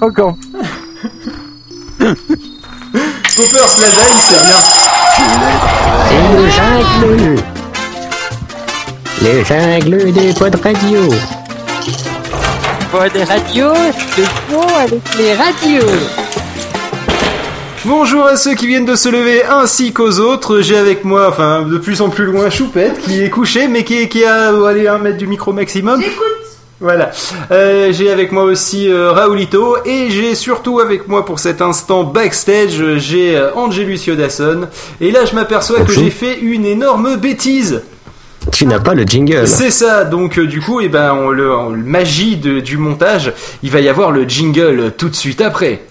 Encore. Poppers lasagne, c'est bien. C'est le jungle. Le jungle des pods radio. Pod radio, le fond avec les radios. Bonjour à ceux qui viennent de se lever ainsi qu'aux autres. J'ai avec moi, enfin, de plus en plus loin, Choupette, qui est couché, mais qui, qui a allé un mètre du micro maximum. J'écoute. Voilà. Euh, j'ai avec moi aussi euh, Raoulito et j'ai surtout avec moi pour cet instant backstage, j'ai euh, Angelus Yodasson. Et là, je m'aperçois que j'ai fait une énorme bêtise. Tu n'as pas le jingle. C'est ça. Donc euh, du coup, et ben, on le, on- le magie de- du montage, il va y avoir le jingle tout de suite après.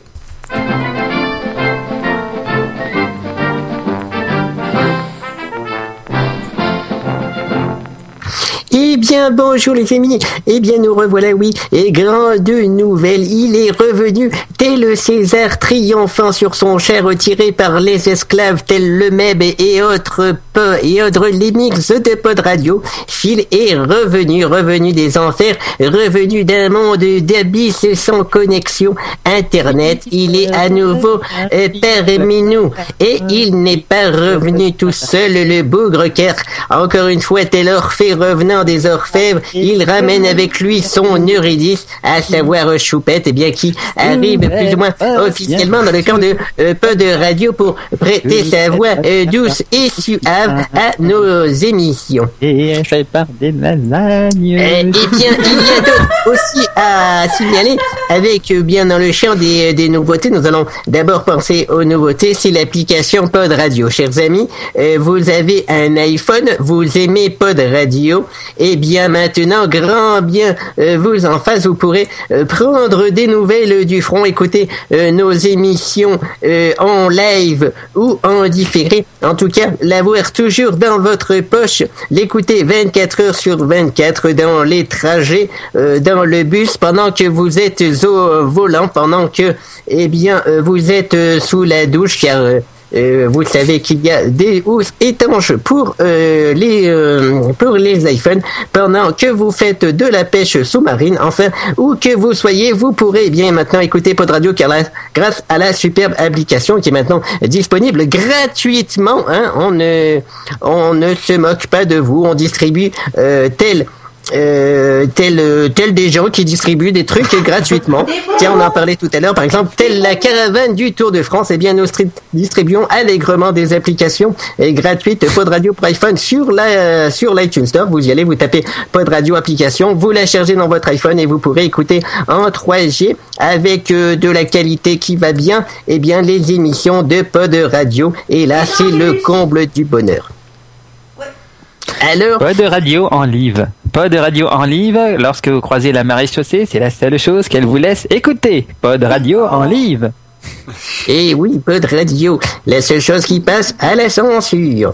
Bien, bonjour les amis. Eh bien, nous revoilà, oui. Et grande nouvelle, il est revenu, tel César triomphant sur son char retiré par les esclaves, tel le Meb et autres et autres lemmings de pod radio. Phil est revenu, revenu des enfers, revenu d'un monde d'abysses sans connexion Internet. Il est à nouveau euh, parmi nous. Et il n'est pas revenu tout seul, le bougre, car encore une fois, tel Orphée revenant des orfèvres, il ramène avec lui son Eurydice, à savoir Choupette, et bien qui arrive plus ou moins officiellement dans le camp de euh, peu de radio pour prêter sa voix euh, douce et suave à nos émissions. Et fait par des lasagnes. Euh, eh bien, il y a d'autres aussi à signaler avec euh, bien dans le champ des, des nouveautés. Nous allons d'abord penser aux nouveautés. C'est l'application Pod Radio. Chers amis, euh, vous avez un iPhone, vous aimez Pod Radio. Eh bien, maintenant, grand bien euh, vous en face, vous pourrez euh, prendre des nouvelles du front, écouter euh, nos émissions euh, en live ou en différé. En tout cas, l'avoir toujours dans votre poche, l'écouter 24 heures sur 24 dans les trajets, euh, dans le bus, pendant que vous êtes au volant, pendant que, eh bien, vous êtes sous la douche, car euh, vous savez qu'il y a des housses étanches pour euh, les euh, pour les iPhones pendant que vous faites de la pêche sous-marine, enfin, où que vous soyez, vous pourrez bien maintenant écouter Pod Radio grâce à la superbe application qui est maintenant disponible gratuitement. Hein, on ne on ne se moque pas de vous, on distribue euh, tel euh, tel, euh, tel des gens qui distribuent des trucs gratuitement. Tiens, on en parlait tout à l'heure, par exemple, telle la caravane du Tour de France, eh bien, nous stri- distribuons allègrement des applications gratuites Pod Radio pour iPhone sur la, sur l'iTunes Store. Vous y allez, vous tapez Pod Radio application, vous la chargez dans votre iPhone et vous pourrez écouter en 3G avec euh, de la qualité qui va bien, eh bien, les émissions de Pod Radio. Et là, c'est le comble du bonheur. Alors, Pas de radio en live. Pas de radio en live. Lorsque vous croisez la marée chaussée, c'est la seule chose qu'elle vous laisse écouter. Pas de radio en live. Eh oui, peu de radio. La seule chose qui passe à la censure.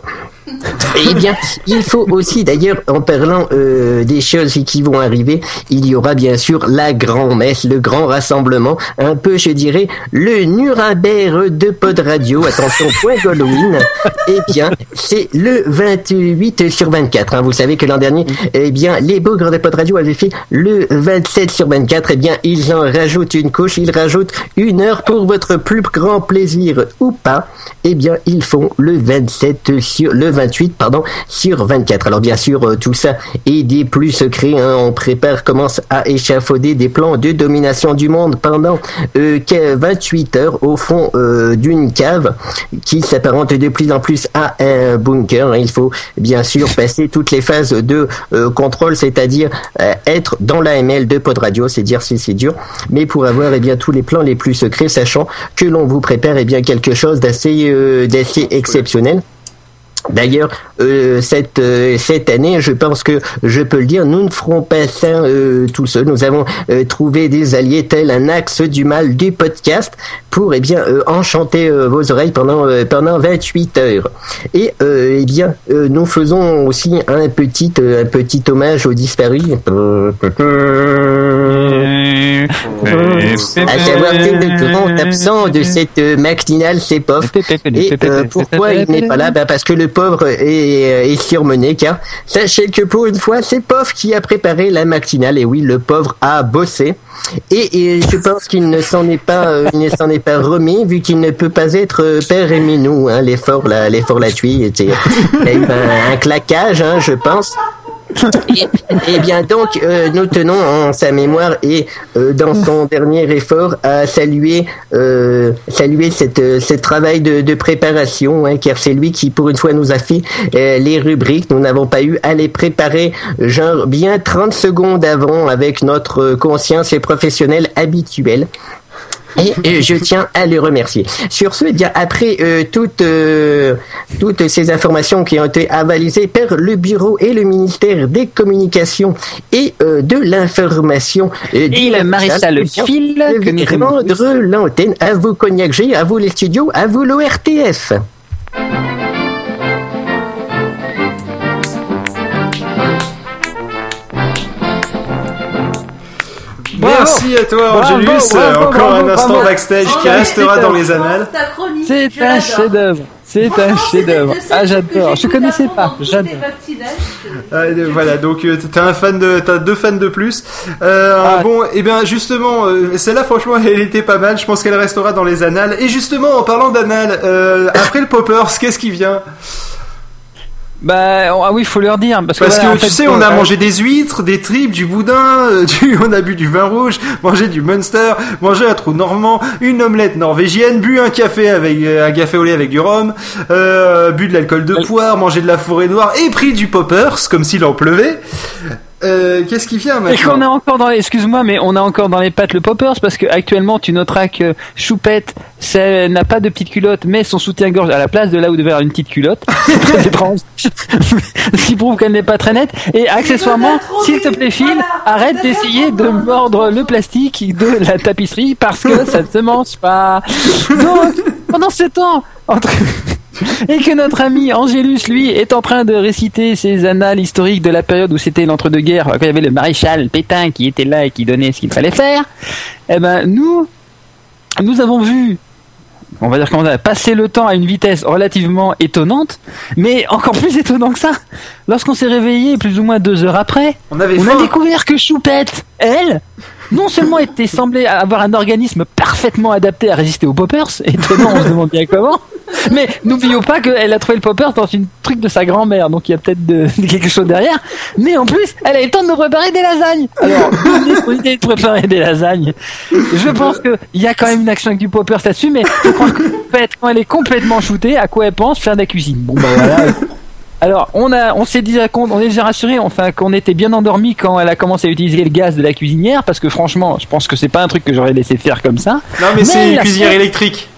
Eh bien, il faut aussi, d'ailleurs, en parlant euh, des choses qui vont arriver, il y aura bien sûr la grand-messe, le grand rassemblement, un peu, je dirais, le Nuremberg de Pod Radio. Attention, point d'Halloween. Eh bien, c'est le 28 sur 24. hein. Vous savez que l'an dernier, eh bien, les bougres de Pod Radio avaient fait le 27 sur 24. Eh bien, ils en rajoutent une couche, ils rajoutent une heure pour votre plus grand plaisir ou pas. Eh bien, ils font le 27 sur le 28, pardon, sur 24. Alors bien sûr, euh, tout ça est des plus secrets. hein. On prépare, commence à échafauder des plans de domination du monde pendant euh, que 28 heures au fond euh, d'une cave qui s'apparente de plus en plus à un bunker. Il faut bien sûr passer toutes les phases de euh, contrôle, c'est-à-dire euh, être dans l'AML de Pod Radio, c'est dire si c'est dur, mais pour avoir eh bien tous les plans les plus secrets, sachant que l'on vous prépare eh bien quelque chose d'assez euh, d'assez exceptionnel. D'ailleurs, euh, cette euh, cette année, je pense que je peux le dire, nous ne ferons pas ça euh, tout seuls. Nous avons euh, trouvé des alliés tels un axe du mal du podcast pour eh bien enchanter vos oreilles pendant pendant 28 heures. Et eh bien, nous faisons aussi un petit un petit hommage aux disparus. Euh, À savoir que le grand absent de cette euh, matinale, c'est Pof. Et euh, pourquoi il n'est pas là? Bah Parce que le pauvre est, est surmené, car sachez que pour une fois, c'est Pof qui a préparé la matinale. Et oui, le pauvre a bossé. Et, et je pense qu'il ne s'en est pas, euh, il ne s'en est pas remis, vu qu'il ne peut pas être euh, père et minou. Hein, l'effort, la, l'effort la tuile, était, il y a eu un, un claquage, hein, je pense. Et bien donc, euh, nous tenons en sa mémoire et euh, dans son dernier effort à saluer, euh, saluer cette, ce travail de, préparation, hein, car c'est lui qui, pour une fois, nous a fait les rubriques. Nous n'avons pas eu à les préparer, genre bien 30 secondes avant, avec notre conscience et professionnel habituelle. Et euh, je tiens à le remercier. Sur ce, eh bien après euh, toutes euh, toutes ces informations qui ont été avalisées par le bureau et le ministère des communications et euh, de l'information euh, Et le maréchal Phil, je que vais nous rendre l'antenne à vous Cognac G, à vous les studios, à vous l'ORTF. Merci à toi, Angélus. Euh, Encore un instant backstage qui Bravo. restera dans les annales. C'est un chef-d'œuvre. C'est un chef-d'œuvre. Ah, j'adore. Je connaissais pas. J'adore. Ah, euh, voilà, donc euh, t'as un fan de, t'as deux fans de plus. Euh, Ah. Bon, et bien justement, celle-là, franchement, elle était pas mal. Je pense qu'elle restera dans les annales. Et justement, en parlant d'annales, après le Poppers, qu'est-ce qui vient? Bah, ah oui, faut leur dire. Parce que, Parce voilà, que en tu fait, sais, on a euh, mangé des huîtres, des tripes, du boudin, euh, du, on a bu du vin rouge, mangé du Munster, mangé un trou normand, une omelette norvégienne, bu un café avec euh, un café au lait avec du rhum, euh, bu de l'alcool de poire, mangé de la forêt noire et pris du poppers comme s'il en pleuvait. Euh, Qu'est-ce qui vient Et qu'on maintenant a encore dans les, excuse-moi, mais on a encore dans les pattes le poppers parce que actuellement tu noteras que Choupette ça n'a pas de petite culotte mais son soutien-gorge à la place de là où devait avoir une petite culotte. C'est très étrange. Ce qui prouve qu'elle n'est pas très nette. Et accessoirement, s'il te plaît Phil, voilà. arrête d'essayer de mordre le plastique de la tapisserie parce que ça ne se mange pas. Donc, pendant ce temps, entre... Et que notre ami Angélus, lui, est en train de réciter ses annales historiques de la période où c'était l'entre-deux-guerres, quand il y avait le maréchal Pétain qui était là et qui donnait ce qu'il fallait faire. Eh ben, nous, nous avons vu, on va dire qu'on a passé le temps à une vitesse relativement étonnante, mais encore plus étonnant que ça. Lorsqu'on s'est réveillé plus ou moins deux heures après, On avait on a découvert que Choupette, elle, non seulement était semblée avoir un organisme parfaitement adapté à résister aux poppers, étonnant, on se demande bien comment, mais n'oublions pas qu'elle a trouvé le popper dans une truc de sa grand-mère, donc il y a peut-être de, de quelque chose derrière, mais en plus, elle a eu le temps de nous préparer des lasagnes. Alors, son idée de préparer des lasagnes Je pense qu'il y a quand même une action avec du popper là-dessus, mais je crois que Choupette, quand elle est complètement shootée, à quoi elle pense Faire de la cuisine. Bon bah voilà. Alors, on a, on s'est déjà compte, on est déjà rassuré, enfin, qu'on était bien endormi quand elle a commencé à utiliser le gaz de la cuisinière, parce que franchement, je pense que c'est pas un truc que j'aurais laissé faire comme ça. Non, mais c'est une cuisinière électrique.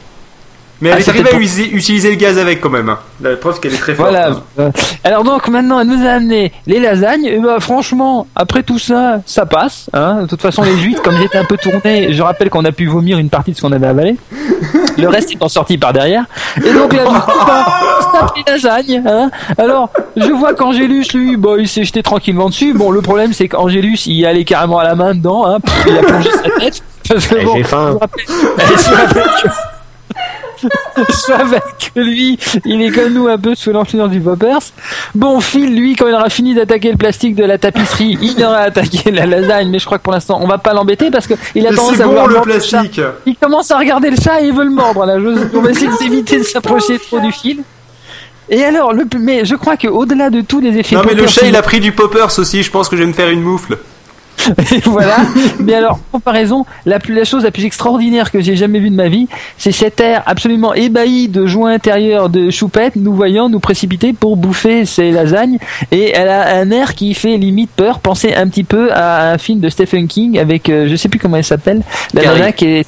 Mais Ah, elle est c'était arrivée à utiliser le gaz avec quand même. hein. La preuve qu'elle est très forte. Voilà. hein. Euh, Alors donc maintenant, elle nous a amené les lasagnes. Et bah, franchement, après tout ça, ça passe. Hein. De toute façon, les huîtres, comme j'étais un peu tourné, je rappelle qu'on a pu vomir une partie de ce qu'on avait avalé. Le reste étant sorti par derrière. Et donc là, bah, on se tape les lasagnes. Hein. Alors, je vois qu'Angélus, lui, bah, il s'est jeté tranquillement dessus. Bon, le problème, c'est qu'Angélus, il allait carrément à la main dedans. Hein. Il a plongé sa tête. Parce que Eh, bon, j'ai faim. je vous rappelle- je vous rappelle que- je rappelle que lui, il est comme nous un peu sous l'influence du poppers. Bon, Phil, lui, quand il aura fini d'attaquer le plastique de la tapisserie, il aura attaqué la lasagne, mais je crois que pour l'instant, on va pas l'embêter parce que il a Mais tendance à bon vouloir le mordre le chat. plastique. Il commence à regarder le chat et il veut le mordre là. Je- On va essayer d'éviter de s'approcher trop du fil. Et alors, le, mais je crois que au-delà de tous les effets Non, mais le chat il a pris du poppers aussi. Je pense que je vais me faire une moufle. Et voilà. Mais alors, en comparaison, la, plus, la chose la plus extraordinaire que j'ai jamais vue de ma vie, c'est cet air absolument ébahi de joie intérieure de Choupette, nous voyant nous précipiter pour bouffer ses lasagnes. Et elle a un air qui fait limite peur. Pensez un petit peu à un film de Stephen King avec, euh, je sais plus comment elle s'appelle, la Carrie. nana qui est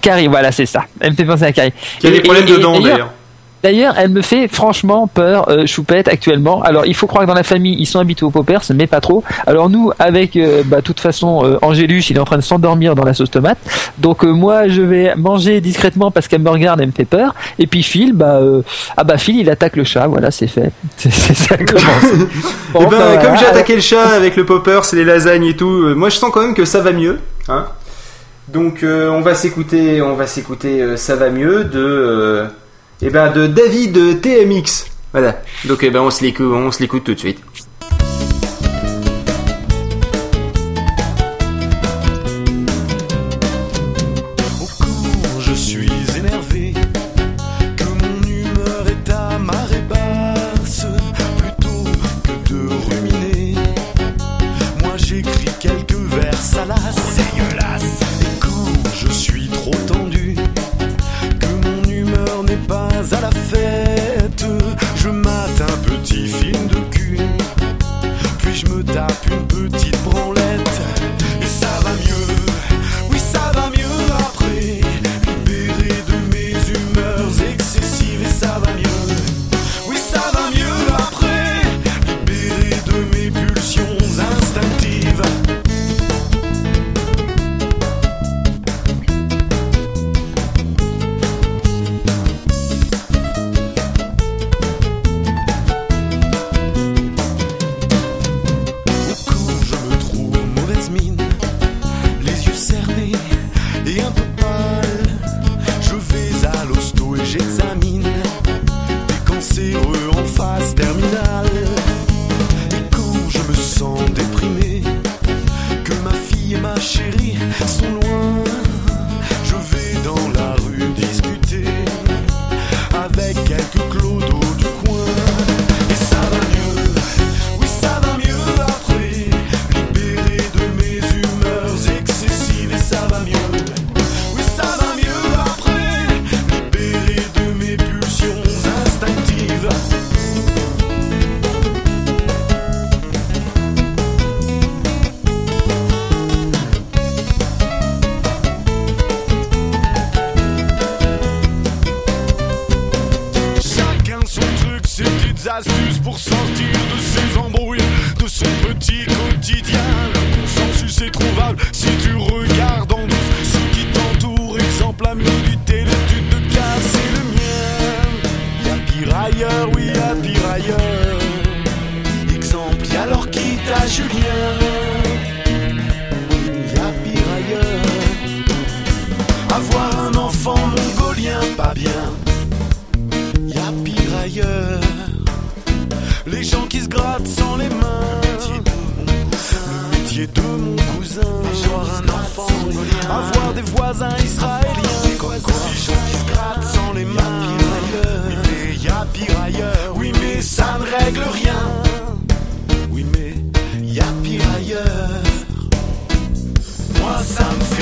Carrie, voilà, c'est ça. Elle me fait penser à Carrie. Qui a Et- des problèmes et- et de dents d'ailleurs- D'ailleurs, elle me fait franchement peur, euh, Choupette, actuellement. Alors, il faut croire que dans la famille, ils sont habitués aux poppers, mais pas trop. Alors, nous, avec, euh, bah, toute façon, euh, Angélus, il est en train de s'endormir dans la sauce tomate. Donc, euh, moi, je vais manger discrètement parce qu'elle me regarde, elle me fait peur. Et puis, Phil, bah, ah bah, Phil, il attaque le chat. Voilà, c'est fait. C'est ça commence. Eh bon, ben, et bah, comme j'ai attaqué le chat avec le popper, c'est les lasagnes et tout, moi, je sens quand même que ça va mieux. Hein Donc, on va s'écouter, on va s'écouter, ça va mieux de et ben de David TMX. Voilà. Donc eh ben on se l'écoute, on se l'écoute tout de suite. je me tape une petite branlette. oui, à pire ailleurs. Exemple, y alors quitte à Julien? Oui, à pire ailleurs. Avoir un enfant mongolien, pas bien. Y a pire ailleurs. Les gens qui se grattent sans les mains. Le de mon cousin. Le métier de mon cousin. Avoir un enfant mongolien. Avoir des voisins israéliens. ailleurs. Oui, mais ça ne règle rien. Oui, mais y a pire ailleurs. Moi, ça me fait